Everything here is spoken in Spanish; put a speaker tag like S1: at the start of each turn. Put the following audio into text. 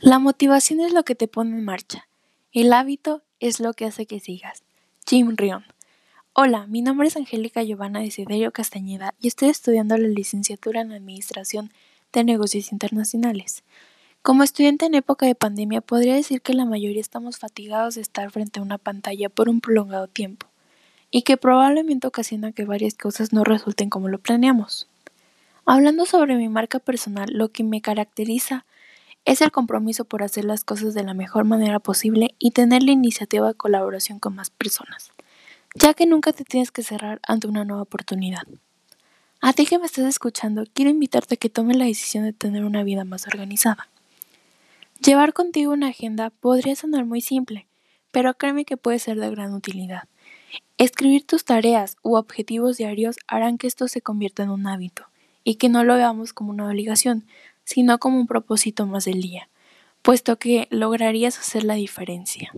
S1: La motivación es lo que te pone en marcha. El hábito es lo que hace que sigas. Jim Rion. Hola, mi nombre es Angélica Giovanna Desiderio Castañeda y estoy estudiando la licenciatura en Administración de Negocios Internacionales. Como estudiante en época de pandemia, podría decir que la mayoría estamos fatigados de estar frente a una pantalla por un prolongado tiempo y que probablemente ocasiona que varias cosas no resulten como lo planeamos. Hablando sobre mi marca personal, lo que me caracteriza es el compromiso por hacer las cosas de la mejor manera posible y tener la iniciativa de colaboración con más personas, ya que nunca te tienes que cerrar ante una nueva oportunidad. A ti que me estás escuchando, quiero invitarte a que tomes la decisión de tener una vida más organizada. Llevar contigo una agenda podría sonar muy simple, pero créeme que puede ser de gran utilidad. Escribir tus tareas u objetivos diarios harán que esto se convierta en un hábito y que no lo veamos como una obligación, sino como un propósito más del día, puesto que lograrías hacer la diferencia.